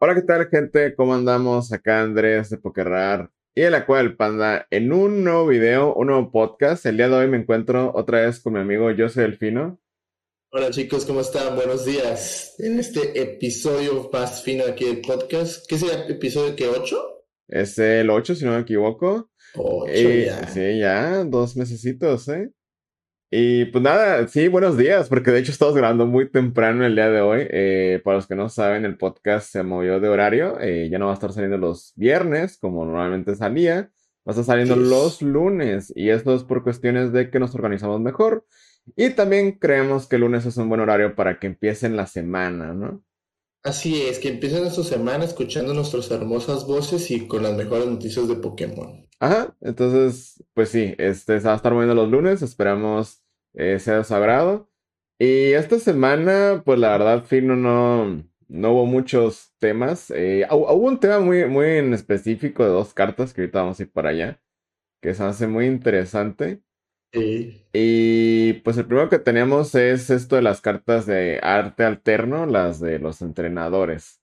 Hola, ¿qué tal, gente? ¿Cómo andamos? Acá Andrés de Pokerrar y el Aqua del Panda en un nuevo video, un nuevo podcast. El día de hoy me encuentro otra vez con mi amigo José Delfino. Hola chicos, ¿cómo están? Buenos días. En este episodio más fino aquí del podcast, ¿qué sería episodio que 8? Es el 8, si no me equivoco. 8 Y- ya. Sí, ya, dos mesecitos, ¿eh? Y pues nada, sí, buenos días, porque de hecho estamos grabando muy temprano el día de hoy. Eh, para los que no saben, el podcast se movió de horario. eh, ya no va a estar saliendo los viernes, como normalmente salía. Va a estar saliendo Yes. los lunes. Y esto es por cuestiones de que nos organizamos mejor. Y también creemos que el lunes es un buen horario para que empiecen la semana, ¿no? Así es, que empiecen su semana escuchando nuestras hermosas voces y con las mejores noticias de Pokémon. Ajá, entonces, pues sí, este se va a estar moviendo los lunes, esperamos eh, sea de. Y esta semana, pues la verdad, Fino, no, no hubo muchos temas. Eh, hu- hubo un tema muy, muy en específico de dos cartas, que ahorita vamos a ir para allá, que se hace muy interesante. Sí. Y pues el primero que tenemos es esto de las cartas de arte alterno, las de los entrenadores.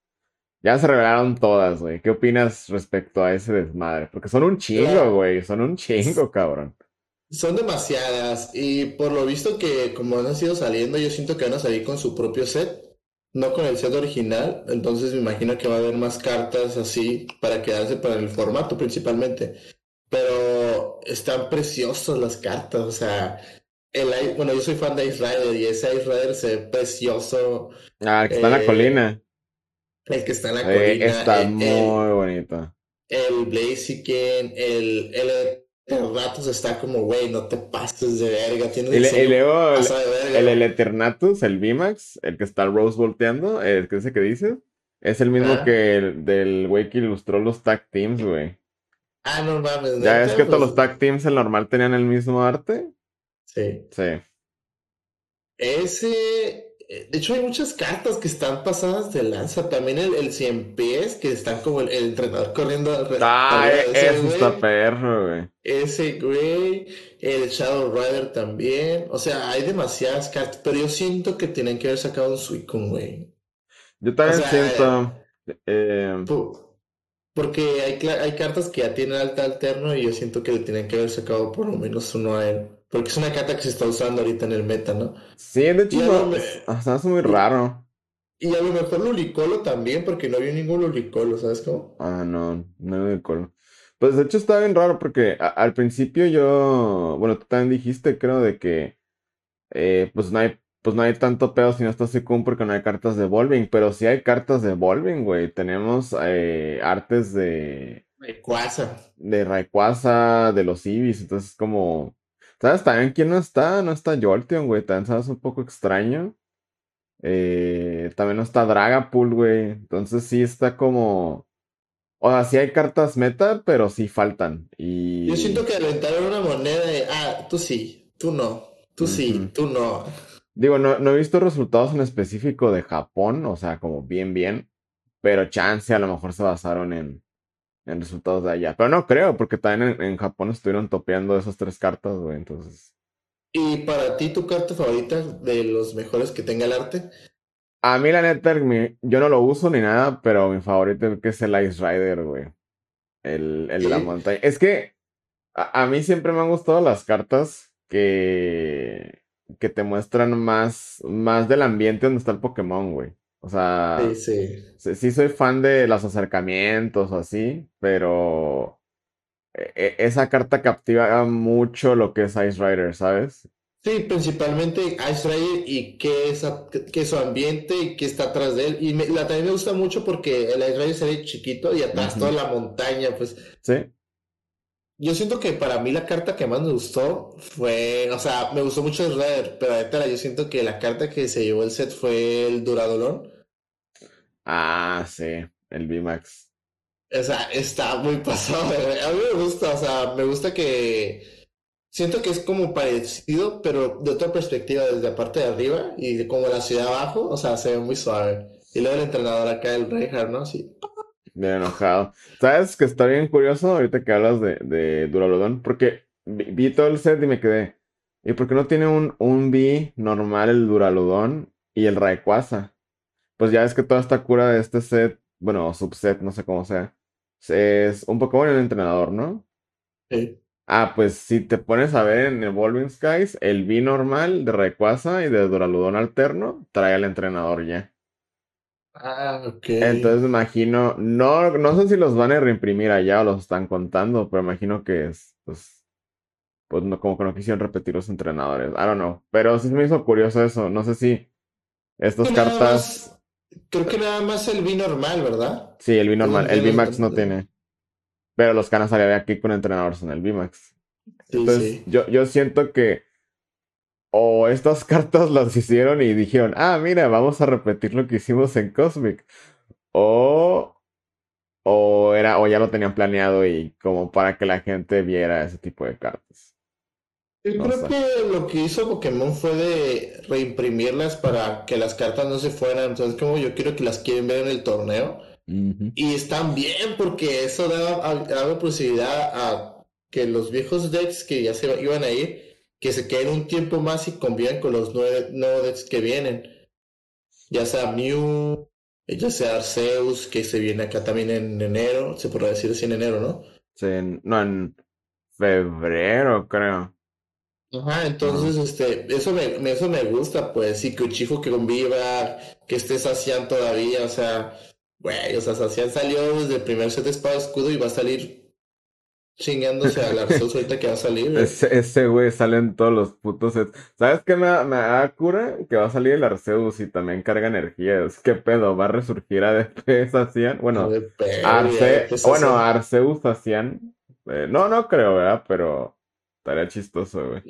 Ya se revelaron todas, güey. ¿Qué opinas respecto a ese desmadre? Porque son un chingo, güey. Son un chingo, cabrón. Son demasiadas y por lo visto que como han ido saliendo, yo siento que van a salir con su propio set, no con el set original, entonces me imagino que va a haber más cartas así para quedarse para el formato principalmente. Pero están preciosas las cartas, o sea, el, bueno, yo soy fan de Ice Rider y ese Ice Rider se ve precioso, Ah, el que está en la Eh, colina. el que está en la Eh, colina, está el, el, muy bonito. el Blaziken, el, el Eternatus está como, güey, no te pases de verga, tiene un Y, le- y diseño luego el, pasado de verga. el, el Eternatus, el VMAX, el que está el Rose volteando, el que ese que dices, es el mismo Ah. que el del güey que ilustró los tag teams, güey. Ah, no mames, Ya ves que todos pues, los tag teams el normal tenían el mismo arte. Sí. Sí. Ese, eh, de hecho hay muchas cartas que están pasadas de lanza, también el, el 100 pies, que están como el, el entrenador corriendo alre- Ah, e- eso está perro, güey. Ese güey, el Shadow Rider también, o sea, hay demasiadas cartas, pero yo siento que tienen que haber sacado un Suicune, güey. Yo también sea, siento. eh, Po- Porque hay, hay cartas que ya tienen alta alterno y yo siento que le tienen que haber sacado por lo menos uno a él. Porque es una carta que se está usando ahorita en el meta, ¿no? sí, de hecho, no, me- hace muy raro. Y a lo mejor Lulicolo también, porque no había ningún Lulicolo, ¿sabes cómo? Ah, no, no me acuerdo. Pues de hecho está bien raro porque a- al principio yo, bueno, tú también dijiste, creo, de que eh, pues no hay, pues no hay tanto pedo si no está Suicune porque no hay cartas de Volving, pero sí hay cartas de Volving, güey. Tenemos eh, artes de, Rayquaza. de Rayquaza, de los Eevees, entonces como, ¿sabes también quién no está? No está Jolteon, güey, también sabes un poco extraño. Eh, también no está Dragapult, güey, entonces sí está como... O sea, sí hay cartas meta, pero sí faltan. Y... Yo siento que aventaron una moneda de, ah, tú sí, tú no, tú sí, tú no. Digo, no, no he visto resultados en específico de Japón, o sea, como bien, bien. Pero chance, a lo mejor se basaron en, en resultados de allá. Pero no creo, porque también en, en Japón estuvieron topeando esas tres cartas, güey. Entonces. Y para ti, tu carta favorita de los mejores que tenga el arte, A mí, la neta, mi- yo no lo uso ni nada, pero mi favorito es que es el Ice Rider, güey. El, el de la montaña. Es que a, a mí siempre me han gustado las cartas que, que te muestran más, más del ambiente donde está el Pokémon, güey. O sea, sí, sí. sí, sí soy fan de los acercamientos o así, pero e- e- esa carta captiva mucho lo que es Ice Rider, ¿sabes? Sí, principalmente Ice Rider y qué es, a- qué es su ambiente y qué está atrás de él. Y me- la, también me gusta mucho porque el Ice Rider se ve chiquito y atrás toda la montaña, pues Sí. Yo siento que para mí la carta que más me gustó fue, o sea, me gustó mucho el Rider, pero ahorita yo siento que la carta que se llevó el set fue el Duradolón. Ah, sí, el VMAX. O sea, está muy pasado. de A mí me gusta, o sea, me gusta que siento que es como parecido, pero de otra perspectiva, desde la parte de arriba y de como la ciudad abajo, o sea, se ve muy suave. Y luego el entrenador acá, el Reinhardt, ¿no? Sí. Bien enojado. ¿Sabes que está bien curioso ahorita que hablas de, de Duraludon? Porque vi, vi todo el set y me quedé. ¿Y por qué no tiene un, un B normal el Duraludon y el Rayquaza? Pues ya es que toda esta cura de este set bueno, subset, no sé cómo sea. Es un Pokémon y un entrenador, ¿no? Sí. Ah, pues si te pones a ver en Evolving Skies, el V normal de Rayquaza y de Duraludon alterno trae al entrenador ya. Ah, ok. Entonces me imagino, no, no sé si los van a reimprimir allá o los están contando, pero imagino que es, pues, pues no, como que no quisieron repetir los entrenadores. I don't know. Pero sí me hizo curioso eso. No sé si estas cartas. más- creo que nada más el V normal, ¿verdad? Sí, el V normal. El tiene VMAX no tiene. Pero los canas salían aquí con entrenadores en el VMAX. Sí, Entonces, sí. yo, yo siento que o estas cartas las hicieron y dijeron, ah, mira, vamos a repetir lo que hicimos en Cosmic. O, o era, o ya lo tenían planeado y como para que la gente viera ese tipo de cartas. Yo No creo sé. que lo que hizo Pokémon fue de reimprimirlas para que las cartas no se fueran. Entonces, como yo quiero que las quieren ver en el torneo. Y están bien porque eso da, da posibilidad a que los viejos decks que ya se iban a ir, que se queden un tiempo más y convivan con los nueve, decks que vienen. Ya sea Mew, ya sea Arceus, que se viene acá también en enero, se podrá decir así en enero, ¿no? Sí, no, en febrero, creo. Ajá, entonces, este, eso me, eso me gusta, pues, sí, que Uchifu que conviva, que esté Sacian todavía, o sea, güey, o sea, Sacian salió desde el primer set de espada escudo y va a salir chingándose a Arceus ahorita que va a salir, güey. Ese, güey sale en todos los putos sets. ¿Sabes qué me, me da cura? Que va a salir el Arceus y también carga energía. Es que pedo, va a resurgir a DP Sacian. Bueno, pedo, Arce, bueno. Arceus Sacian. Eh, no, no creo, ¿verdad? Pero estaría chistoso, güey.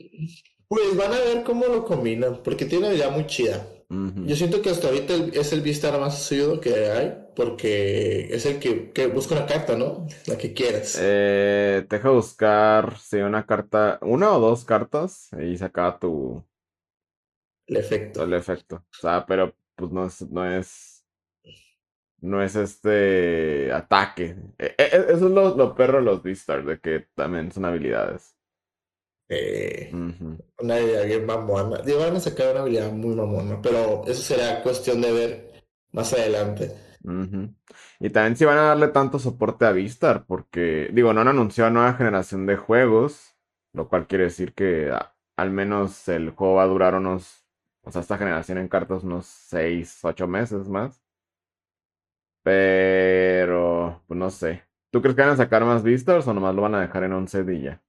Pues van a ver cómo lo combinan, porque tiene una idea muy chida. Yo siento que hasta ahorita el- es el Vistar más seguido que hay, porque es el que, que busca una carta, ¿no? La que quieras. Eh, te deja buscar, sí, una carta, una o dos cartas y se acaba tu, El efecto. el efecto. O sea, pero pues no es, no es, no es este ataque. Eh, eh, eso es lo, lo perro de los Beastars, de que también son habilidades. Eh, Ujú. Una habilidad bien mamona. Digo, van a sacar una habilidad muy mamona, pero eso será cuestión de ver más adelante. Y también si van a darle tanto soporte a Vistar, porque, digo, no han anunciado nueva generación de juegos, lo cual quiere decir que a- al menos el juego va a durar unos, o sea, esta generación en cartas unos 6, 8 meses más. Pero, pues no sé. ¿Tú crees que van a sacar más Vistars o nomás lo van a dejar en 11 y ya?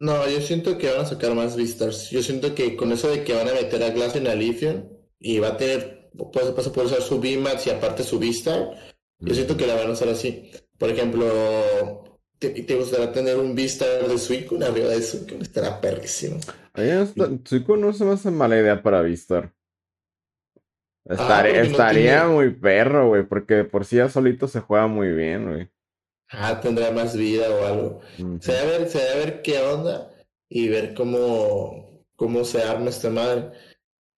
No, yo siento que van a sacar más Vistars. Yo siento que con eso de que van a meter a Glass en Alifion y va a tener, pues vas a poder usar su VMAX y aparte su Vistar, yo siento que la van a usar así. Por ejemplo, te, te gustaría tener un Vistar de Suicune arriba de Suicune, estará perrísimo. Oye, esta- Suicune no se me hace mala idea para Vistar. Estaría, no tiene- muy perro, güey, porque por sí ya solito se juega muy bien, güey. Ah, tendrá más vida o algo. Se debe ver, se debe ver qué onda y ver cómo, cómo se arma esta madre.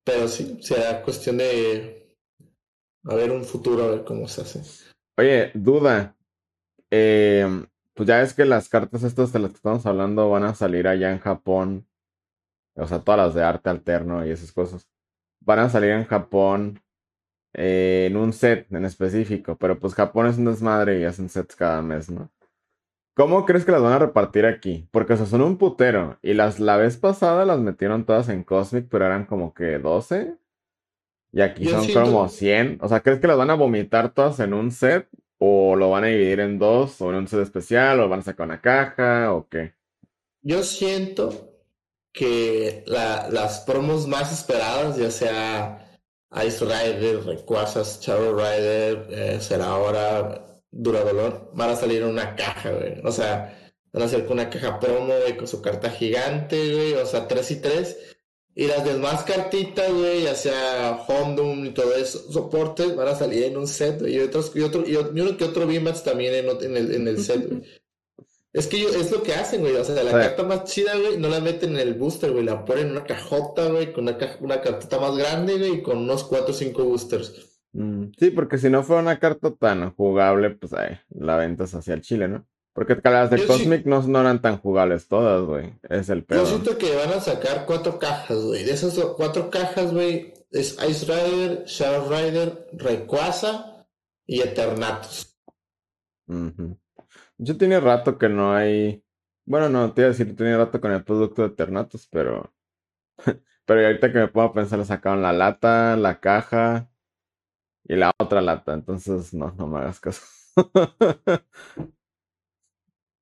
Pero sí, será cuestión de a ver un futuro, a ver cómo se hace. Oye, duda. Eh, pues ya es que las cartas estas de las que estamos hablando van a salir allá en Japón. O sea, todas las de arte alterno y esas cosas. Van a salir en Japón eh, en un set en específico. Pero pues Japón es un desmadre y hacen sets cada mes, ¿no? ¿Cómo crees que las van a repartir aquí? Porque o sea, son un putero. Y las la vez pasada las metieron todas en Cosmic, pero eran como que 12. Y aquí Yo son siento- como 100. O sea, ¿crees que las van a vomitar todas en un set? ¿O lo van a dividir en dos? ¿O en un set especial? ¿O van a sacar una caja? ¿O qué? Yo siento que la- las promos más esperadas, ya sea Ice Rider, Rayquaza, Shadow Rider, eh, Zeraora, Duradolor, van a salir en una caja, güey. O sea, van a ser con una caja promo, güey, con su carta gigante, güey. O sea, 3 y 3. Y las demás cartitas, güey, ya sea Houndoom y todo eso, soportes, van a salir en un set, güey. Y otros, y otro, y otro- y uno que otro VMAX también en, en el, en el set, güey. Es que yo- es lo que hacen, güey. O sea, la Sí. carta más chida, güey, no la meten en el booster, güey. La ponen en una cajota, güey, con una, ca- una cartita más grande, güey, y con unos 4 o 5 boosters. Mm, sí, porque si no fuera una carta tan jugable, pues ahí, la ventas hacia el chile, ¿no? Porque las de Yo sí- Cosmic no, no eran tan jugables todas, güey. Es el Yo pedo. siento que van a sacar cuatro cajas, güey. De esas cuatro cajas, güey, es Ice Rider, Shadow Rider, Rayquaza y Eternatus. Yo tenía rato que no hay. Bueno, no, te iba a decir, tenía rato con el producto de Eternatus, pero. pero ahorita que me pongo a pensar, le sacaron la lata, la caja y la otra lata. Entonces, no, no me hagas caso.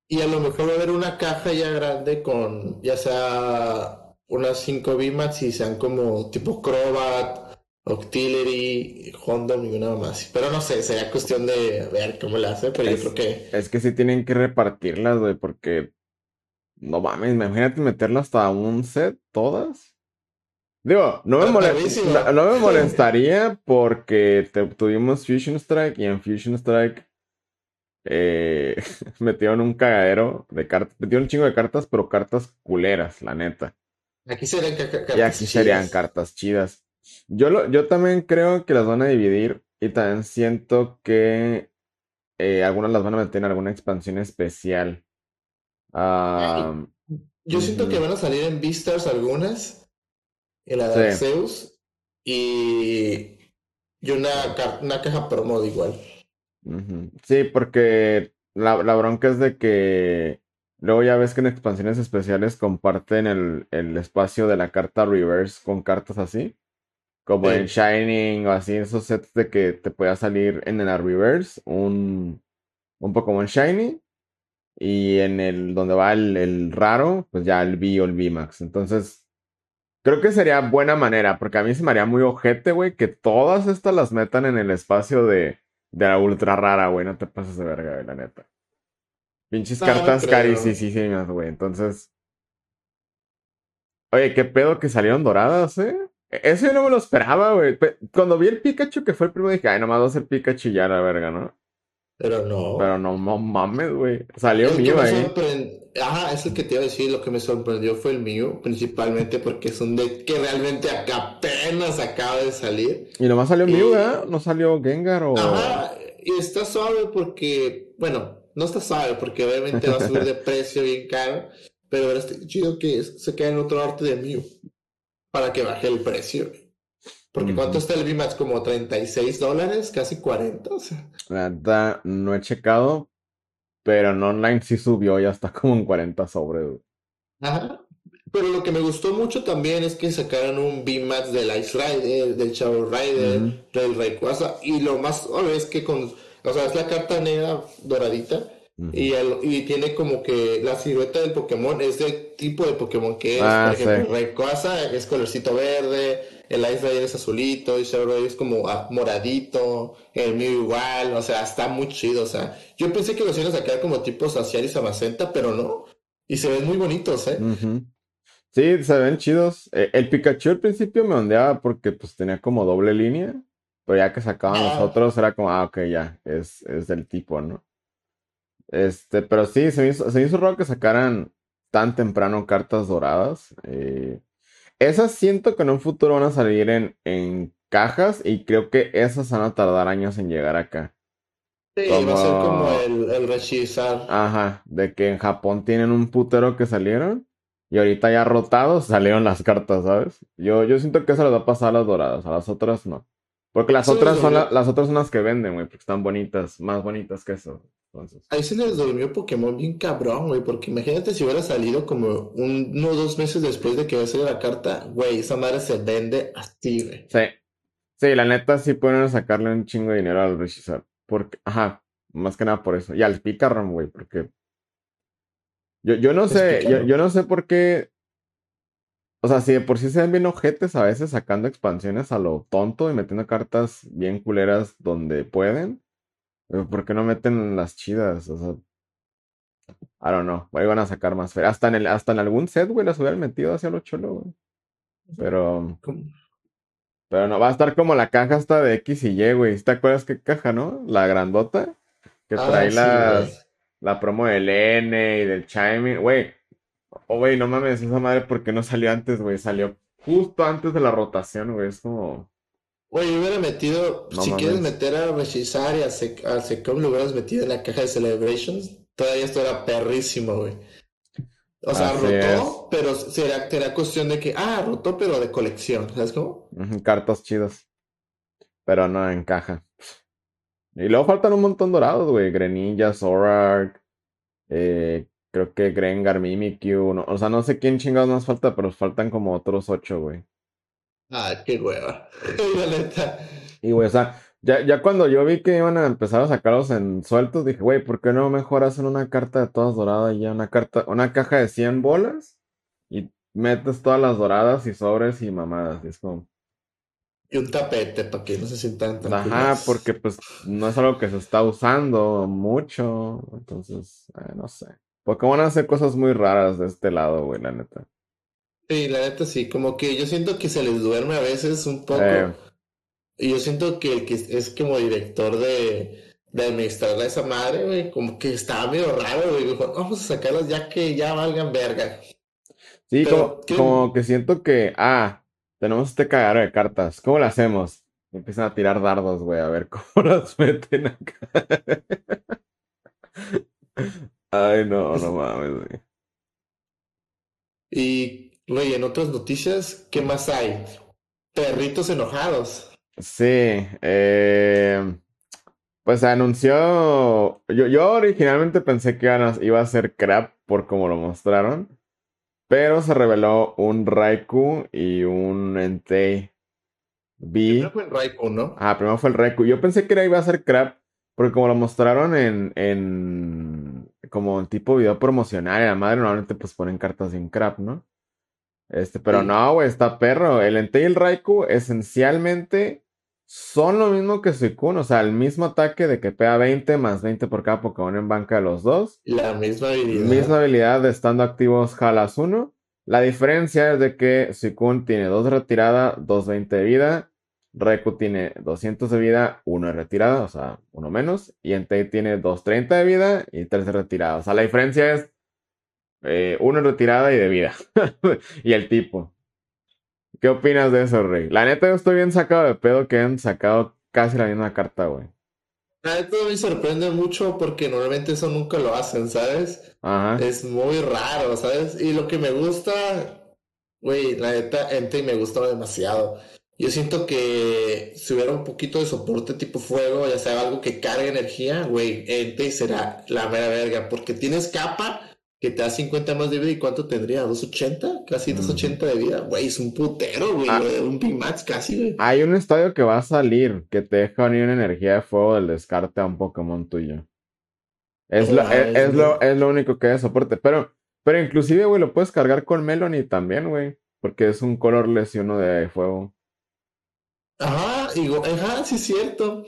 y a lo mejor va a haber una caja ya grande con, ya sea unas 5 VMAX y sean como tipo Crobat Octillery, Honda y una más. Pero no sé, sería cuestión de ver cómo la hace, pero yo creo que. Es que sí tienen que repartirlas, güey, porque. No mames, imagínate meterlas hasta un set, todas. Digo, no me, no, me molestaría porque tuvimos Fusion Strike y en Fusion Strike eh, metieron un cagadero de cartas. Metieron un chingo de cartas, pero cartas culeras, la neta. Aquí serían cartas Y aquí serían cartas chidas. Yo, lo, yo también creo que las van a dividir y también siento que eh, algunas las van a meter en alguna expansión especial. yo siento que van a salir en Vistas algunas, la de Zeus, y, y una, una caja promo igual. Sí, porque la, la bronca es de que Luego ya ves que en expansiones especiales comparten el, el, espacio de la carta reverse con cartas así. Como en Shining o así, esos sets de que te pueda salir en el Reverse un, un Pokémon Shiny. Y en el donde va el, raro, pues ya el V o el VMAX. Entonces, creo que sería buena manera, porque a mí se me haría muy ojete, güey, que todas estas las metan en el espacio de, de la ultra rara, güey. No te pases de verga, güey, la neta. Pinches cartas carísimas, güey. Entonces. Oye, qué pedo que salieron doradas, eh. Eso yo no me lo esperaba, güey. Cuando vi el Pikachu que fue el primero, dije, ay, nomás va a ser Pikachu ya, la verga, ¿no? Pero no. Pero no, mames, güey. Salió el mío ahí. Ajá, es el que te iba a decir. Lo que me sorprendió fue el mío, principalmente porque es un deck que realmente apenas acaba de salir. Y nomás salió el mío, ¿verdad? No salió Gengar o. Ajá, y está suave porque, bueno, no está suave porque obviamente va a subir de precio bien caro. Pero está chido que se queda en otro arte de Mew para que baje el precio. Porque ¿cuánto está el VMAX? Como 36 dólares, casi 40. O sea. La no he checado, pero en online sí subió, ya está como en 40 sobre. Ajá. Pero lo que me gustó mucho también es que sacaron un VMAX del Ice Rider, del Chavo Rider, del Rayquaza. Y lo más obvio es que con. O sea, es la carta negra doradita y, y, tiene como que la silueta del Pokémon es del tipo de Pokémon que es. Ah, por ejemplo, Rayquaza es colorcito verde, el Ice Rider es azulito, y Shadow es como ah, moradito, el Mew igual, o sea, está muy chido. O sea, yo pensé que los iban a sacar como tipos Saciaris Amacenta, pero no. Y se ven muy bonitos, ¿eh? Sí, se ven chidos. Eh, el Pikachu al principio me ondeaba porque pues tenía como doble línea, pero ya que sacaban los ah. otros era como, ah, ok, ya, es, es del tipo, ¿no? Este, pero sí, se me hizo, se hizo raro que sacaran tan temprano cartas doradas. Eh, esas siento que en un futuro van a salir en, en cajas y creo que esas van a tardar años en llegar acá. Sí, va a ser como el, el Ajá, de que en Japón tienen un putero que salieron y ahorita ya rotados salieron las cartas, ¿sabes? Yo, yo siento que eso les va a pasar a las doradas, a las otras no. Porque las otras son las otras son las que venden, güey, porque están bonitas, más bonitas que eso. Ahí se les durmió Pokémon bien cabrón, güey, porque imagínate si hubiera salido como uno o dos meses después de que a salir la carta, güey, esa madre se vende así, güey. Sí. Sí, la neta sí pueden sacarle un chingo de dinero al Richizar. Porque, ajá, más que nada por eso. Y al Picaron, güey, porque. Yo, yo no sé, yo, yo, no sé por qué. O sea, si de por sí se ven bien ojetes a veces sacando expansiones a lo tonto y metiendo cartas bien culeras donde pueden. ¿Por qué no meten las chidas? O sea, I don't know. Ahí van a sacar más fe. Hasta en, el, hasta en algún set, güey, las hubieran metido hacia lo cholo, güey. Pero. Pero no, va a estar como la caja hasta de X y Y, güey. ¿Te acuerdas qué caja, no? La grandota. Que ah, trae las, la promo del N y del Chiming. Güey. Oh, güey, no mames, esa madre, ¿por qué no salió antes, güey? Salió justo antes de la rotación, güey. Es como. Oye, hubiera metido, si quieres meter a Rechizar y a, Secom, lo hubieras metido en la caja de Celebrations. Todavía esto era perrísimo, güey. O sea, rotó, pero será, será cuestión de que, ah, rotó, pero de colección, ¿sabes cómo? cartas chidas. Pero no en caja. Y luego faltan un montón dorados, güey. Greninja, Zorark, eh, creo que Grengar, Mimikyu. No, o sea, no sé quién chingados más falta, pero faltan como otros ocho, güey. Ah, qué hueva. La neta. Y, güey, o sea, ya, ya cuando yo vi que iban a empezar a sacarlos en sueltos, dije, güey, ¿por qué no mejor hacen una carta de todas doradas y ya una carta, una caja de 100 bolas? Y metes todas las doradas y sobres y mamadas. Y es como, Y un tapete para que no se sientan tan Ajá, porque pues no es algo que se está usando mucho, entonces, eh, no sé. Pokémon hace cosas muy raras de este lado, güey, la neta. Sí, la neta sí, como que yo siento que se les duerme a veces un poco. Eh, Y yo siento que el que es como director de, de administrar a esa madre, güey, como que estaba medio raro, güey. Dijo, vamos a sacarlos ya que ya valgan verga. sí, Pero, como, ¿qué? como que siento que, ah, tenemos este cagadero de cartas, ¿cómo lo hacemos? Y empiezan a tirar dardos, güey, a ver cómo las meten acá. Ay, no, no mames, güey. Y, güey, en otras noticias, ¿qué más hay? Perritos enojados. Sí, eh, pues se anunció. Yo, yo originalmente pensé que iba a ser crap por como lo mostraron, pero se reveló un Raikou y un Entei B. Primero fue el Raikou, ¿no? Ah, primero fue el Raikou. Yo pensé que era, iba a ser crap, porque como lo mostraron en, en como en tipo video promocional, y la madre normalmente pues ponen cartas sin crap, ¿no? Este, pero Sí. no, güey, está perro. El Entei y el Raikou esencialmente son lo mismo que Suicune, o sea, el mismo ataque de que pega 20 más 20 por cada Pokémon en banca de los dos. La misma habilidad. Misma habilidad de estando activos jalas 1. La diferencia es de que Suicune tiene 2 de retirada, 220 de vida. Raikou tiene 200 de vida, 1 de retirada, o sea, 1 menos. Y Entei tiene 230 de vida y 3 de retirada. O sea, la diferencia es 1 de retirada y de vida. y el tipo. ¿Qué opinas de eso, Rey? La neta, yo estoy bien sacado de pedo que han sacado casi la misma carta, güey. La neta me sorprende mucho porque normalmente eso nunca lo hacen, ¿sabes? Ajá. Es muy raro, ¿sabes? Y lo que me gusta, güey, la neta, Entei me gusta demasiado. Yo siento que si hubiera un poquito de soporte tipo fuego, ya sea algo que cargue energía, güey, Entei será la mera verga, porque tienes capa que te da 50 más de vida y ¿cuánto tendría? ¿280? Casi Ujú. 280 de vida, güey, es un putero, güey, Ah. un Max casi, güey. Hay un estadio que va a salir que te deja unir una energía de fuego del descarte a un Pokémon tuyo. Es, lo, Ah, es, es es lo, es lo único que da soporte. Pero, pero inclusive, güey, lo puedes cargar con Melony también, güey. Porque es un colorless y uno de fuego. Ajá, digo, ajá, sí es cierto.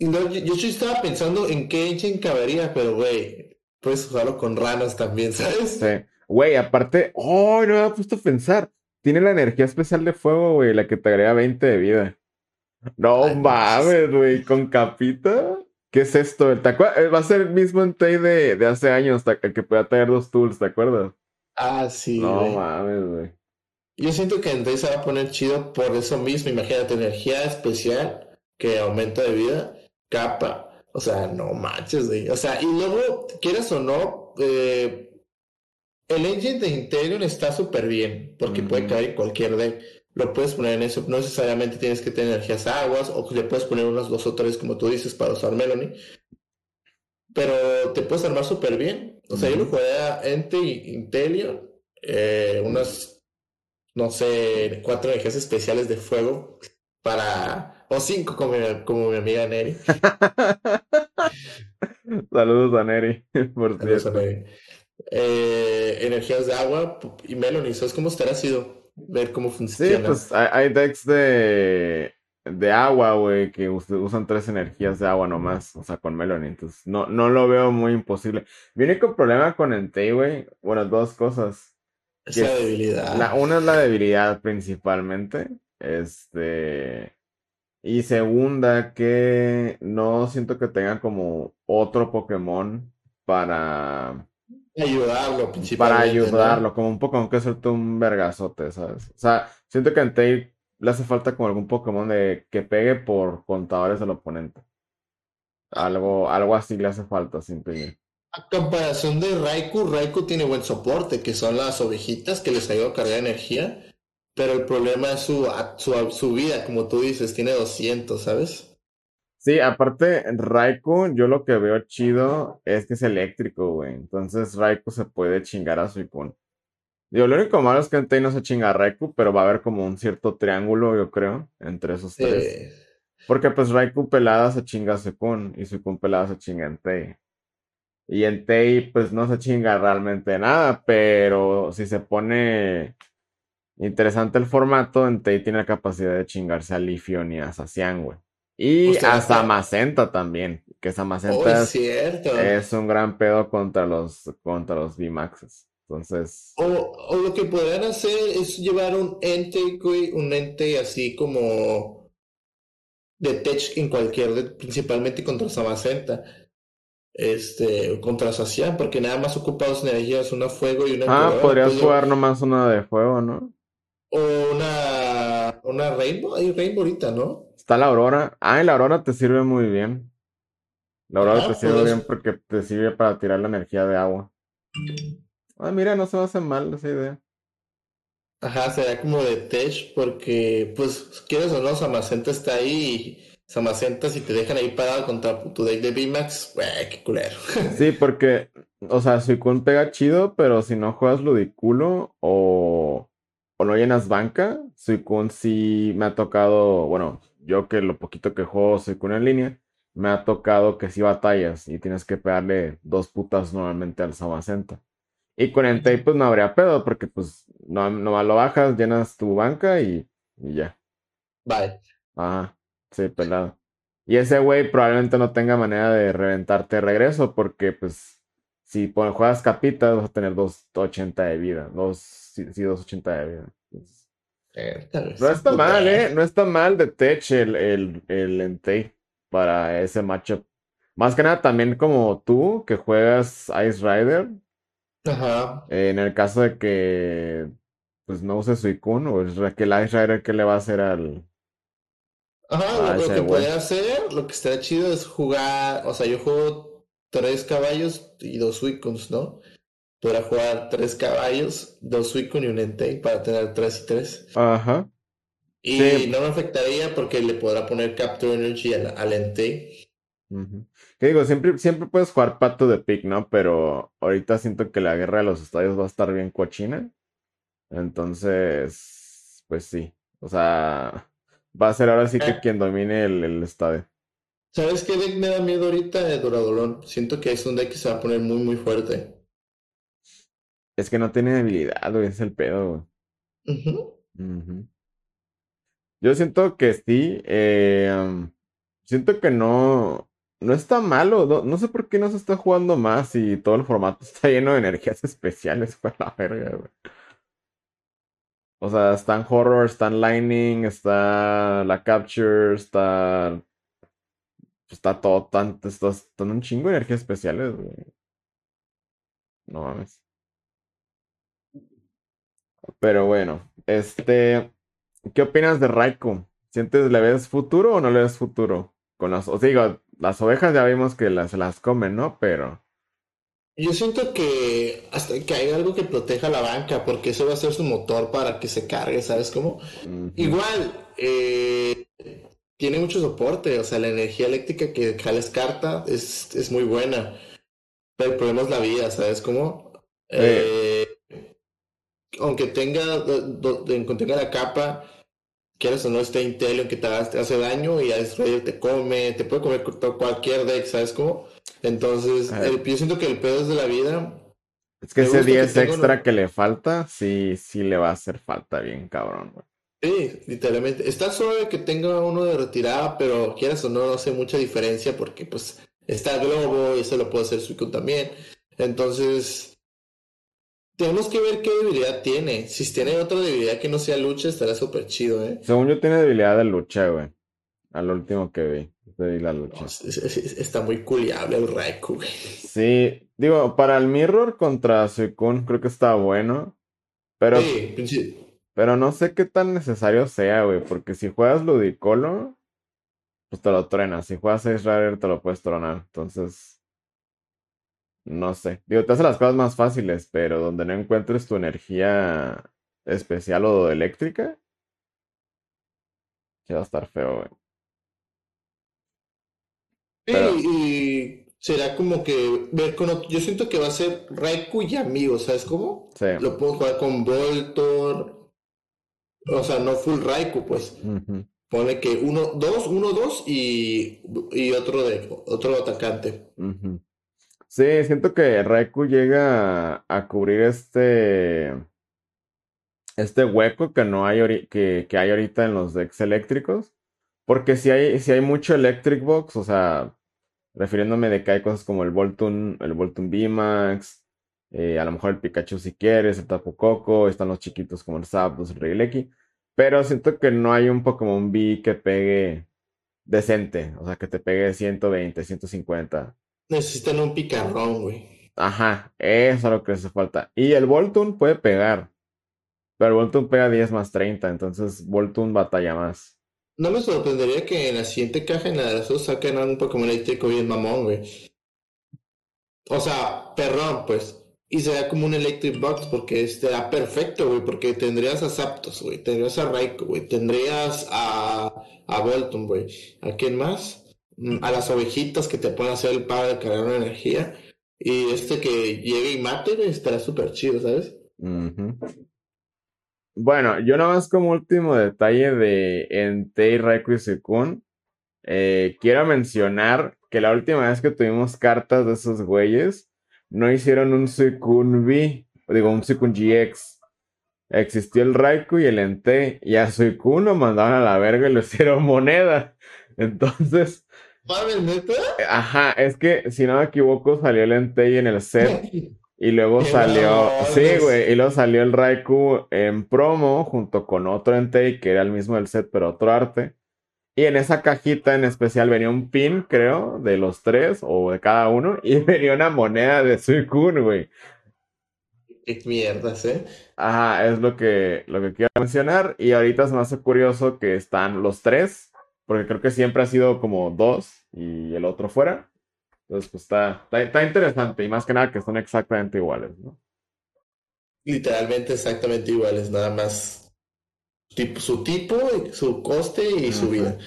No, yo, yo estaba pensando en qué Ancient cabería, pero güey, puedes usarlo con ranas también, ¿sabes? Sí. Güey, aparte, oh, no me había puesto a pensar. Tiene la energía especial de fuego, güey, la que te agrega 20 de vida. No Ay, mames, güey, con capita. ¿Qué es esto? ¿Te eh, Va a ser el mismo Entei de, de hace años, el que podía tener dos tools, ¿te acuerdas? Ah, sí, No mames, güey. Yo siento que Entei se va a poner chido por eso mismo. Imagínate, energía especial que aumenta de vida, capa. O sea, no manches, güey. O sea, y luego, quieras o no, eh, el engine de Interior está súper bien, porque puede caer en cualquier deck. Lo puedes poner en eso, no necesariamente tienes que tener energías aguas, o le puedes poner unas dos o tres, como tú dices, para usar Melony. Pero te puedes armar súper bien. O sea, yo lo jugué a Ente y Intelion, eh, unas, no sé, cuatro energías especiales de fuego para, o cinco como mi, como mi amiga Neri. Saludos a Neri, por Saludos a. Neri. Eh, energías de agua y Melony, ¿sabes cómo estará sido? Ver cómo Sí, funciona. pues hay, decks de, de agua, güey, que us- usan tres energías de agua nomás, o sea, con Melony, entonces no, no lo veo muy imposible. Mi único problema con Entei, güey, bueno, dos cosas. Esa es- debilidad. La, una es la debilidad principalmente, este, y segunda que no siento que tenga como otro Pokémon para... Ayudarlo para ayudarlo, como un Pokémon que suelte un vergazote, ¿sabes? O sea, siento que a Entei le hace falta como algún Pokémon de que pegue por contadores del oponente. Algo, algo así le hace falta, simple. A comparación de Raikou, Raikou tiene buen soporte, que son las ovejitas que les ayudan a cargar energía, pero el problema es su, su, su vida, como tú dices, tiene 200, ¿sabes? Sí, aparte, Raikou, yo lo que veo chido es que es eléctrico, güey. Entonces Raikou se puede chingar a Suicune. Digo, lo único malo es que Entei no se chinga a Raikou, pero va a haber como un cierto triángulo, yo creo, entre esos tres. Porque pues Raikou pelada se chinga a Suicune y Suicune pelada se chinga a Entei. Y Entei pues no se chinga realmente nada, pero si se pone interesante el formato, Entei tiene la capacidad de chingarse a Lifion y a Zacian, güey. Y a Samacenta también, que oh, Samacenta es cierto. es un gran pedo contra los, contra los VMAXs. Entonces, O, o lo que podrían hacer es llevar un ente, güey, un ente así como de tech en cualquier, principalmente contra Samacenta, este, contra Sacian, porque nada más ocupa dos energías, una fuego y una ah, podrías jugar nomás una de fuego, ¿no? O una, una Rainbow, hay Rainbow ahorita, ¿no? Está la Aurora. Ah, la Aurora te sirve muy bien. La Aurora Ah, te sirve pues- bien porque te sirve para tirar la energía de agua. Ah, mira, no se me hace mal esa idea. Ajá, será como de tech, porque, pues, quieres o no, Samacenta está ahí y Samacenta, si te dejan ahí parado contra tu deck de VMAX, güey, qué culero. Sí, porque, o sea, Suicune pega chido, pero si no juegas Ludiculo o, o no llenas banca, Suicune sí me ha tocado, bueno, yo que lo poquito que juego Suicune en línea, me ha tocado que sí batallas y tienes que pegarle dos putas normalmente al Samacenta. Y con Entei pues no habría pedo, porque pues no, nomás lo bajas, llenas tu banca y, y ya. Bye. Ajá, sí, pelado. Y ese güey probablemente no tenga manera de reventarte de regreso, porque pues si juegas capitas vas a tener 280 de vida, dos, sí, sí, 280 de vida. Entonces, Eh, no está Puta. mal, ¿eh? No está mal de Tech el, el, el Entei para ese matchup. Más que nada también como tú, que juegas Ice Rider, Ajá. eh, en el caso de que pues no uses Suicune, o es que el Ice Rider, ¿qué le va a hacer al... Ajá, Ah, lo, que podría hacer, lo que estaría chido es jugar, o sea, yo juego tres caballos y dos Suicuns, ¿no? Podría jugar tres caballos, dos Suicun y un Entei para tener tres y tres. Ajá. Y Sí. no me afectaría porque le podrá poner Capture Energy al, al Entei. Que digo, siempre, siempre puedes jugar pato de pick, ¿no? Pero ahorita siento que la guerra de los estadios va a estar bien cochina. Entonces, pues sí. O sea, va a ser ahora sí que Eh. quien domine el, el estadio. ¿Sabes qué deck me da miedo ahorita? De Doradolón. Siento que es un deck que se va a poner muy, muy fuerte. Es que no tiene debilidad, güey, es el pedo, güey. Yo siento que sí. eh, siento que no. No está malo. No, no sé por qué no se está jugando más y todo el formato está lleno de energías especiales para la verga, güey. O sea, están horror, están lightning, está la capture, está. Está todo tan. Está, están un chingo de energías especiales, güey. No mames. Pero bueno, este. ¿Qué opinas de Raikou? ¿Sientes, le ves futuro o no le ves futuro? Con las, o sea, digo, las ovejas ya vimos que las, las comen, ¿no? Pero. Yo siento que hasta que haya algo que proteja la banca, porque ese va a ser su motor para que se cargue, ¿sabes cómo? Igual, eh, tiene mucho soporte, o sea, la energía eléctrica que jales carta es, es muy buena. Pero el problema es la vida, ¿sabes cómo? Eh, aunque tenga, do- do- aunque tenga la capa, quieras o no, este Intel que te hace daño y Ice Rider te come, te puede comer cu- cualquier deck, ¿sabes cómo? Entonces, el- yo siento que el pedo es de la vida. Es que Me ese gusta que 10 tenga extra que le falta, sí, sí le va a hacer falta bien, cabrón, güey. Sí, literalmente. Está suave que tenga uno de retirada, pero quieras o no, no hace mucha diferencia porque pues está Globo y eso lo puede hacer Suicune también. Entonces, tenemos que ver qué debilidad tiene. Si tiene otra debilidad que no sea lucha, estará súper chido, ¿eh? Según yo tiene debilidad de lucha, güey. Al último que vi. de la lucha. No, es- es- es- está muy culiable el Raikou, güey. Sí, digo, para el Mirror contra Suicune creo que está bueno. Pero, Sí, pero no sé qué tan necesario sea, güey. Porque si juegas Ludicolo, pues te lo truenas. Si juegas Ice Rider, te lo puedes tronar. Entonces, no sé. Digo, te hace las cosas más fáciles, pero donde no encuentres tu energía especial o eléctrica, sí va a estar feo, güey. y será como que ver con Yo siento que va a ser Raikou y amigos, ¿sabes cómo? Sí. Lo puedo jugar con Voltor. O sea, no full Raikou, pues. Pone que uno, dos, uno, dos y, y otro de otro atacante. Sí, siento que Raikou llega a, cubrir este este hueco que no hay que, que hay ahorita en los decks eléctricos. Porque si hay, si hay mucho Electric Box, o sea, refiriéndome de que hay cosas como el Voltun, el Voltun VMAX, eh, a lo mejor el Pikachu si quieres, el Tapu Koko, están los chiquitos como el Zapdos, el Regieleki, pero siento que no hay un Pokémon B que pegue decente, o sea, que te pegue 120, 150. Necesitan un picarrón, güey. Ajá, eso es lo que hace falta. Y el Voltun puede pegar, pero el Voltun pega 10 más 30, entonces Voltun batalla más. No me sorprendería que en la siguiente caja en la de esos saquen un Pokémon eléctrico bien mamón, güey. O sea, perrón, pues. Y será como un Electric Box porque estará perfecto, güey. Porque tendrías a Zapdos, güey. Tendrías a Raikou, güey. Tendrías a, a Bolton, güey. ¿A quién más? Mm, a las ovejitas que te pueden hacer el pago de cargar una energía. Y este que llegue y mate, güey, estará súper chido, ¿sabes? Bueno, yo nada más como último detalle de Entei Raikou y Suicune, eh, quiero mencionar que la última vez que tuvimos cartas de esos güeyes, no hicieron un Suicune V, digo, un Suicune GX. Existió el Raikou y el Entei, y a Suicune lo mandaron a la verga y lo hicieron moneda. Entonces... Ajá, es que si no me equivoco salió el Entei en el set Y luego salió, sí, güey, y luego salió el Raikou en promo junto con otro Entei que era el mismo del set, pero otro arte. Y en esa cajita en especial venía un pin, creo, de los tres o de cada uno, y venía una moneda de Suicune, güey. Qué mierdas, ¿eh? Ajá, es lo que, lo que quiero mencionar. Y ahorita es más curioso que están los tres, porque creo que siempre ha sido como dos y el otro fuera. Entonces, pues está, está, interesante y más que nada que son exactamente iguales, ¿no? Literalmente exactamente iguales, nada más tipo, su tipo, su coste y su vida.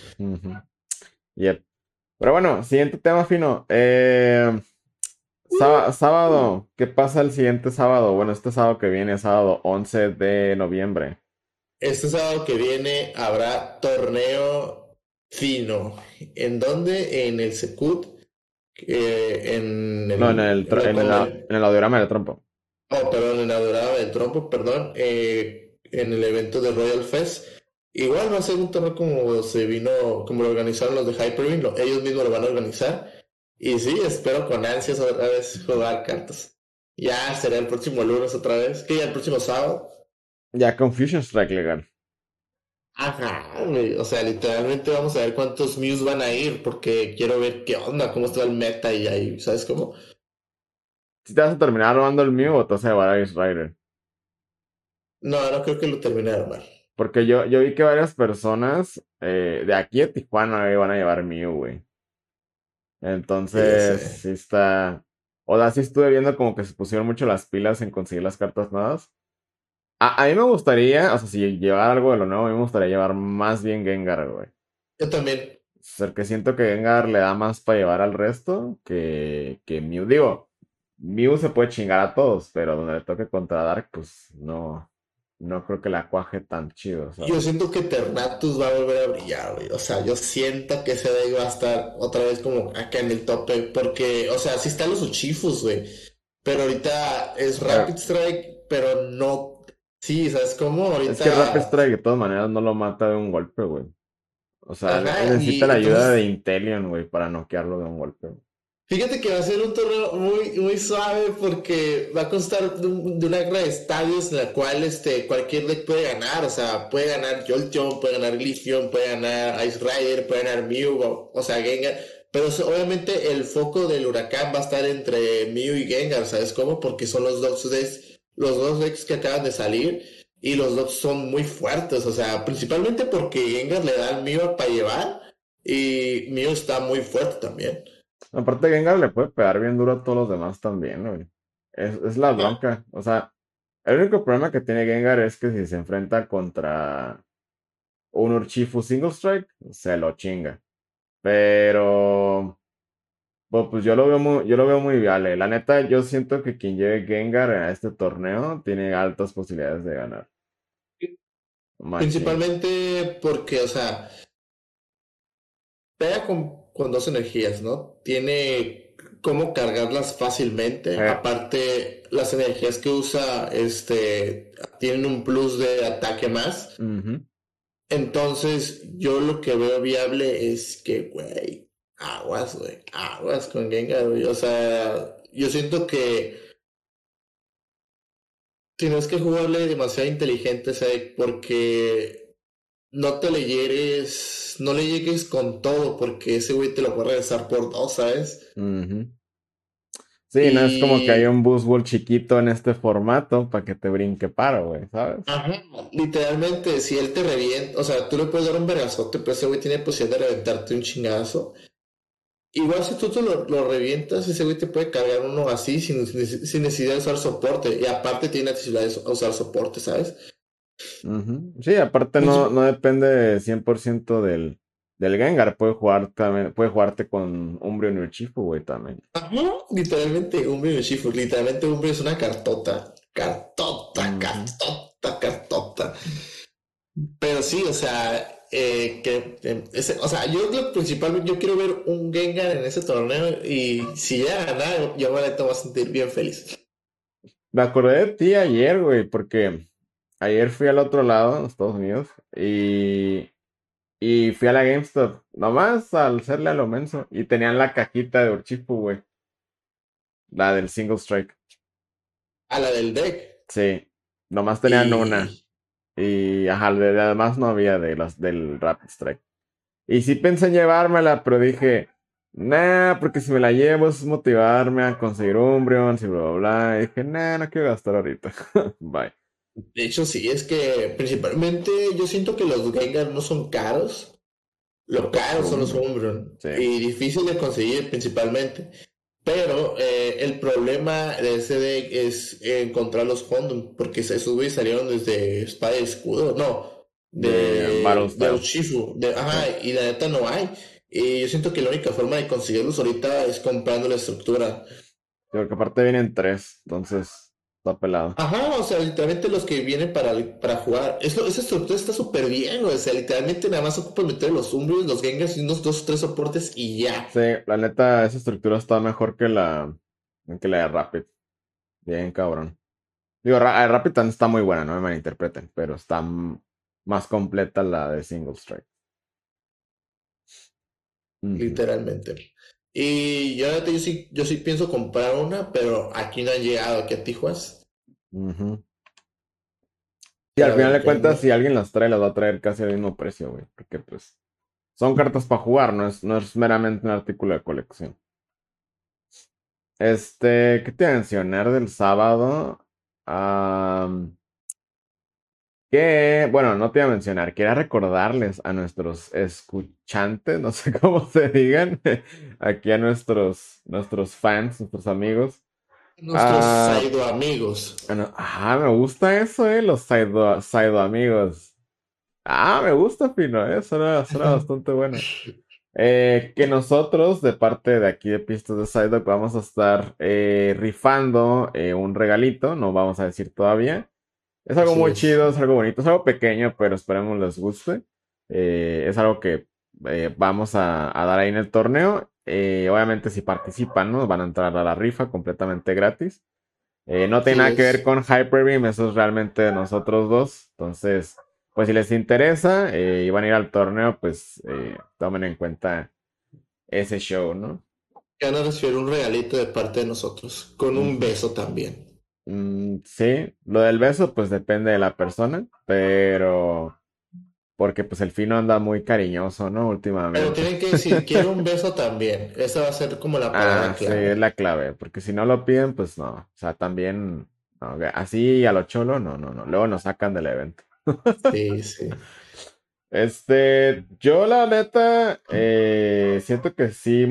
Pero bueno, siguiente tema fino. Eh, sábado, ¿qué pasa el siguiente sábado? Bueno, este sábado que viene, sábado 11 de noviembre. Este sábado que viene habrá torneo fino. ¿En dónde? En el Secut en el, no, en el, en, el, audiograma del trompo. Oh, perdón, en el audiograma del trompo, perdón. Eh, en el evento de Royal Fest. Igual va a ser un torneo como se vino, como lo organizaron los de Hyperbeam, ellos mismos lo van a organizar. Y sí, espero con ansias otra vez jugar cartas. Ya será el próximo lunes otra vez, que ya el próximo sábado. Ya Confusion Strike legal. Ajá, o sea, literalmente vamos a ver cuántos Mews van a ir, porque quiero ver qué onda, cómo está el meta y ahí, ¿sabes cómo? Si te vas a terminar robando el Mew o te vas a llevar a Rider. No, no creo que lo termine de armar. Porque yo, yo vi que varias personas eh, de aquí a Tijuana van a llevar Mew, güey. Entonces, sí, está. O sea, sí estuve viendo como que se pusieron mucho las pilas en conseguir las cartas nuevas. A, mí me gustaría, o sea, si llevar algo de lo nuevo, a mí me gustaría llevar más bien Gengar, güey. Yo también. que siento que Gengar le da más para llevar al resto que, que Mew. Digo, Mew se puede chingar a todos, pero donde le toque contra Dark, pues no. No creo que la cuaje tan chido. Yo siento que Ternatus va a volver a brillar, güey. O sea, yo siento que ese de va a estar otra vez como acá en el tope. Porque, o sea, sí están los Uchifus, güey. Pero ahorita es Rapid Strike, pero no Sí, ¿sabes cómo? Ahorita... Es que Rapid Strike de todas maneras no lo mata de un golpe, güey. O sea, necesita la ayuda de Intelion, güey, para noquearlo de un golpe. Fíjate que va a ser un torneo muy, muy suave porque va a constar de, una guerra de estadios en la cual este, cualquier deck puede ganar. O sea, puede ganar Jolteon, puede ganar Glyceon, puede ganar Ice Rider, puede ganar Mew, o, sea, Gengar. Pero obviamente el foco del huracán va a estar entre Mew y Gengar, ¿sabes cómo? Porque son los dos decks los dos decks que acaban de salir y los dos son muy fuertes, o sea, principalmente porque Gengar le da el Mew para llevar y Mew está muy fuerte también. Aparte Gengar le puede pegar bien duro a todos los demás también, güey. Es, la bronca, o sea, el único problema que tiene Gengar es que si se enfrenta contra un Urchifu Single Strike, se lo chinga. Pero Pues, pues yo lo veo muy, yo lo veo muy viable. La neta, yo siento que quien lleve Gengar a este torneo tiene altas posibilidades de ganar. Principalmente porque, o sea, pega con, con dos energías, ¿no? Tiene cómo cargarlas fácilmente. Eh. Aparte, las energías que usa, este, tienen un plus de ataque más. Entonces, yo lo que veo viable es que, güey, aguas, güey, aguas con Gengar, güey. O sea, yo siento que tienes que jugarle demasiado inteligente, ¿sabes? Porque no te le llegues, no le llegues con todo, porque ese güey te lo puede regresar por dos, ¿sabes? Sí, no es como que hay un busball chiquito en este formato para que te brinque paro, güey, ¿sabes? Ajá, literalmente, si él te revienta, o sea, tú le puedes dar un vergazote, pero ese güey tiene posibilidad de reventarte un chingazo. Igual si tú, lo, lo, revientas, ese güey te puede cargar uno así sin, sin, necesidad de usar soporte. Y aparte tiene necesidad de usar soporte, ¿sabes? Sí, aparte no, no depende 100% del, del Gengar. Puede jugar también, puede jugarte con Umbreon y Uchifu, güey, también. Ajá, literalmente Umbreon y Uchifu. Literalmente Umbreon es una cartota. Cartota, cartota, cartota. Pero sí, o sea, eh, que, o sea, yo principalmente yo quiero ver un Gengar en ese torneo y si llega a ganar, yo me voy a sentir bien feliz. Me acordé de ti ayer, güey, porque ayer fui al otro lado, Estados Unidos, y, y fui a la GameStop, nomás al hacerle a lo menso, y tenían la cajita de Urchifu, güey. La del Single Strike. ¿A la del deck? Sí, nomás tenían una. Y ajá, además no había de las del Rapid Strike. Y sí pensé en llevármela, pero dije, nah, porque si me la llevo es motivarme a conseguir Umbreon, y bla, bla, bla. Y dije, nah, no quiero gastar ahorita. Bye. De hecho, sí, es que principalmente yo siento que los Gengar no son caros. Lo caros son los Umbreon. Y difícil de conseguir principalmente. Pero eh, el problema de ese deck es encontrar los fondos, porque esos güeyes salieron desde Espada y Escudo, no, de, de Uchifu, de, ajá, y la neta no hay. Y yo siento que la única forma de conseguirlos ahorita es comprando la estructura. Porque aparte vienen tres, entonces pelado. Ajá, o sea, literalmente los que vienen para, para jugar. esa estructura está súper bien, O sea, literalmente nada más ocupa meter los Umbrios, los Gengars y unos dos o tres soportes y ya. Sí, la neta, esa estructura está mejor que la, que la de Rapid. Bien, cabrón. Digo, Rapid también está muy buena, no me malinterpreten, pero está más completa la de Single Strike. Literalmente. Y yo, yo, sí, yo sí pienso comprar una, pero aquí no han llegado, aquí a Tijuas. Y al final de cuentas, si alguien las trae, las va a traer casi al mismo precio, güey. Porque pues son cartas para jugar, no es, no es meramente un artículo de colección. Este, ¿qué te voy a mencionar del sábado? Que, bueno, no te voy a mencionar, quería recordarles a nuestros escuchantes, no sé cómo se digan, aquí a nuestros, nuestros fans, nuestros amigos, Nuestros ah, amigos. ah, me gusta eso, eh, los saido, amigos. Ah, me gusta, Pino, eh, suena, bastante bueno. Eh, que nosotros, de parte de aquí de Pistas de Saido, vamos a estar eh, rifando eh, un regalito, no vamos a decir todavía. Es algo muy chido, es algo bonito, es algo pequeño, pero esperemos les guste. es algo que vamos a, a, dar ahí en el torneo. Eh, obviamente si participan, ¿no? Van a entrar a la rifa completamente gratis. Eh, no tiene nada que ver con Hyperbeam, eso es realmente de nosotros dos. Entonces, pues si les interesa eh, y van a ir al torneo, pues tomen en cuenta ese show, ¿no? Van a recibir un regalito de parte de nosotros, con un beso también. Mm, sí, lo del beso pues depende de la persona, pero porque pues el fino anda muy cariñoso, ¿no? Últimamente. Pero tienen que decir, quiero un beso también. Esa va a ser como la palabra ah, clave. Sí, es la clave, porque si no lo piden, pues no. O sea, también, así a lo cholo, no, no, no. Luego nos sacan del evento. Sí, sí. Este, yo la neta, eh, siento que sí,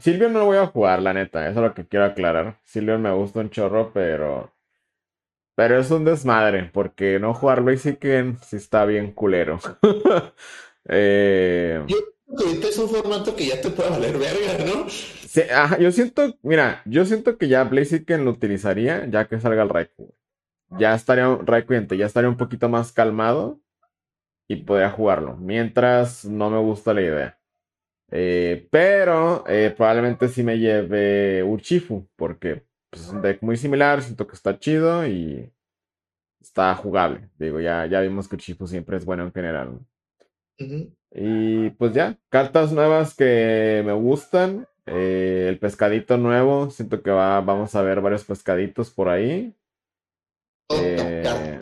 Silvio no lo voy a jugar, la neta, eso es lo que quiero aclarar. Silvio me gusta un chorro, pero pero es un desmadre, porque no jugar Blaziken sí está bien culero. eh... Yo creo que ahorita es un formato que ya te puede valer verga, ¿no? yo siento, mira, yo siento que ya Blaziken lo utilizaría ya que salga el Raikou. Ya estaría Raikou ya estaría un poquito más calmado y podría jugarlo. Mientras no me gusta la idea. Eh, pero eh, probablemente sí me lleve Uchifu, porque pues, es un deck muy similar, siento que está chido y está jugable. Digo, ya, ya vimos que Uchifu siempre es bueno en general. Y pues ya, cartas nuevas que me gustan. Eh, el pescadito nuevo, siento que va, vamos a ver varios pescaditos por ahí. Eh,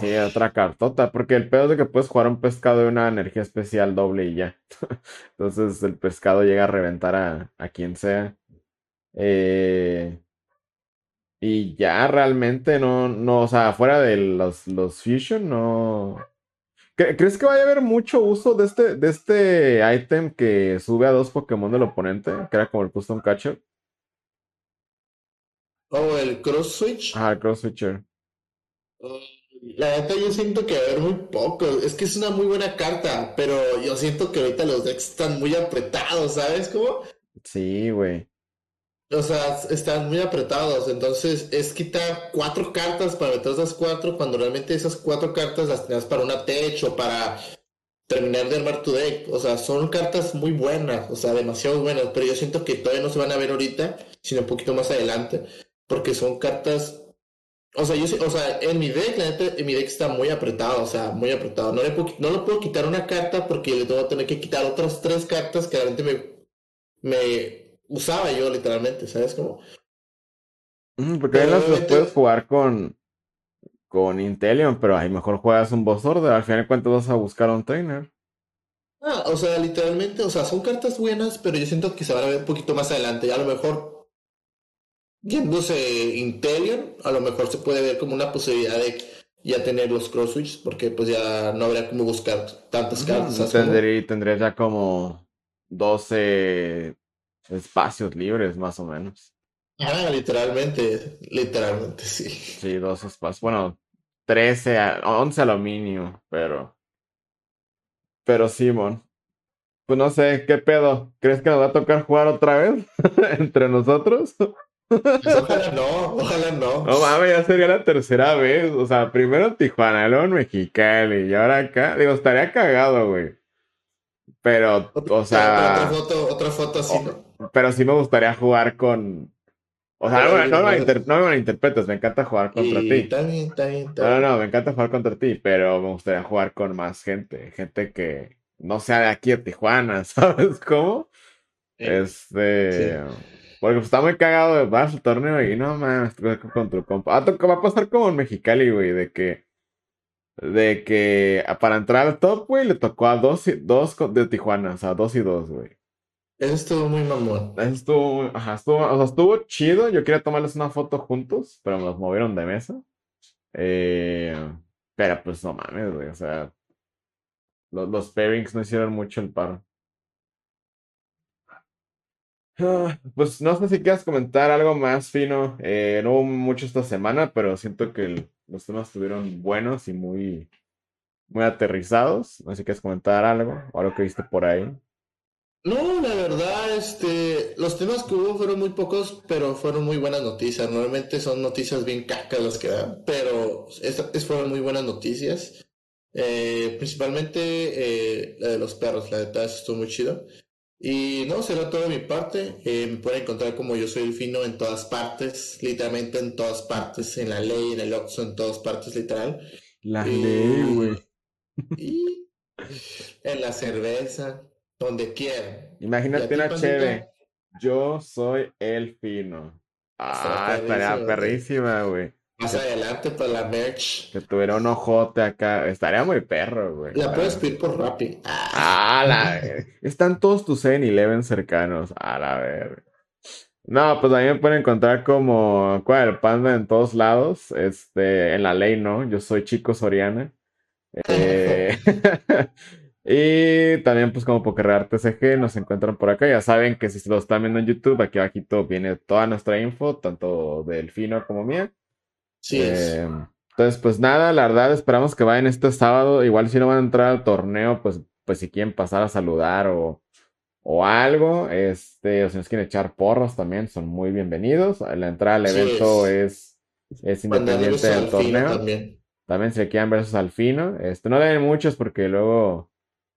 sí, otra cartota, porque el pedo es de que puedes jugar un pescado de una energía especial doble y ya. Entonces el pescado llega a reventar a, a quien sea. Eh, y ya realmente no, no, o sea, fuera de los, los Fusion, no. ¿Crees que vaya a haber mucho uso de este, de este item que sube a dos Pokémon del oponente? Que era como el Custom Catcher. Oh, el Cross Switch. Ah, el Cross Switcher. La neta yo siento que va a haber muy poco. Es que es una muy buena carta, pero yo siento que ahorita los decks están muy apretados, ¿sabes cómo? Sí, güey. O sea, están muy apretados. Entonces es quitar cuatro cartas para meter esas cuatro, cuando realmente esas cuatro cartas las tenías para una tech o para terminar de armar tu deck. O sea, son cartas muy buenas, o sea, demasiado buenas. Pero yo siento que todavía no se van a ver ahorita, sino un poquito más adelante. Porque son cartas o sea, yo o sea, en mi deck, la neta, en mi deck está muy apretado, o sea, muy apretado. No le puedo, no le puedo quitar una carta porque le tengo que tener que quitar otras tres cartas que realmente me, me usaba yo literalmente, ¿sabes cómo? porque ahí los, puedes jugar con, con Intelion, pero ahí mejor juegas un boss order. Al final de cuentas vas a buscar a un trainer. Ah, o sea, literalmente, o sea, son cartas buenas, pero yo siento que se van a ver un poquito más adelante. A lo mejor yéndose Intelion, a lo mejor se puede ver como una posibilidad de ya tener los cross switch, porque pues ya no habría como buscar tantas cartas. tendría, tendría ya como 12 espacios libres, más o menos. Ah, literalmente, literalmente, sí. Sí, dos espacios. Bueno, 13, a, 11 a lo mínimo, pero. Pero Simón. Pues no sé, ¿qué pedo? ¿Crees que nos va a tocar jugar otra vez entre nosotros? ojalá no, ojalá no. No mames, ya sería la tercera vez. O sea, primero Tijuana, luego en Mexicali y ahora acá. Digo, estaría cagado, güey. Pero, o sea. Otra, foto, otra foto así, ¿no? Pero sí me gustaría jugar con. O sea, no, no, me no, me interpretes, me encanta jugar contra ti. Está bien, está bien, está No, no, no, me encanta jugar contra ti, pero me gustaría jugar con más gente. Gente que no sea de aquí de Tijuana, ¿sabes cómo? Este. Porque está muy cagado de vas al torneo y no mames, con tu compa. Ah, va a pasar como en Mexicali, güey, de que. De que para entrar al top, güey, le tocó a dos, dos de Tijuana, o sea, dos y dos, güey. Eso estuvo muy mamón. Eso estuvo, ajá, estuvo, o sea, estuvo chido. Yo quería tomarles una foto juntos, pero me los movieron de mesa. Eh, pero pues no mames, güey, o sea, los, los pairings no hicieron mucho el paro. Ah, pues no sé si quieras comentar algo más fino. Eh, no hubo mucho esta semana, pero siento que los temas estuvieron buenos y muy, muy aterrizados. No sé si quieres comentar algo o algo que viste por ahí. No, la verdad, este, los temas que hubo fueron muy pocos, pero fueron muy buenas noticias. Normalmente son noticias bien cacas las que dan, pero estas fueron muy buenas noticias. Eh, principalmente eh, la de los perros, la de eso estuvo muy chido. Y no, será todo de mi parte. Eh, me pueden encontrar como yo soy el fino en todas partes, literalmente en todas partes, en la ley, en el Oxxo, en todas partes, literal. La ley, güey. Y en la cerveza, donde quieran. Imagínate una cheve. Yo soy el fino. Ah, estaría perrísima, güey. Más adelante para la merch. Que tuviera un ojote acá. Estaría muy perro, güey. La puedes pedir por Rappi. Ah, la Están todos tus 7-Eleven cercanos. A la ver. No, pues a mí me pueden encontrar como ¿cuál? panda en todos lados. Este, en la ley, ¿no? Yo soy Chico Soriana. Eh, y también, pues, como Pokerrear TCG, nos encuentran por acá. Ya saben que si se lo están viendo en YouTube, aquí abajito viene toda nuestra info, tanto del fino como mía. Sí. Eh, entonces, pues nada, la verdad, esperamos que vayan este sábado. Igual si no van a entrar al torneo, pues, pues si quieren pasar a saludar o, o algo, este, o si nos quieren echar porros también, son muy bienvenidos. La entrada al evento es, es, independiente del torneo. También. también se quedan versus al fino. Este, no deben muchos porque luego,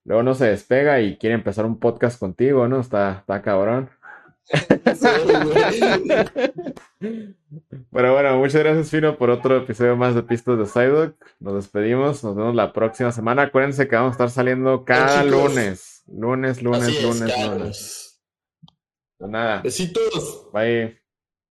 luego no se despega y quiere empezar un podcast contigo, ¿no? Está, está cabrón. Pero bueno, muchas gracias Fino por otro episodio más de Pistas de Psyduck. Nos despedimos, nos vemos la próxima semana. Acuérdense que vamos a estar saliendo cada lunes. Lunes, lunes, lunes, lunes. Pues nada. Besitos. Bye.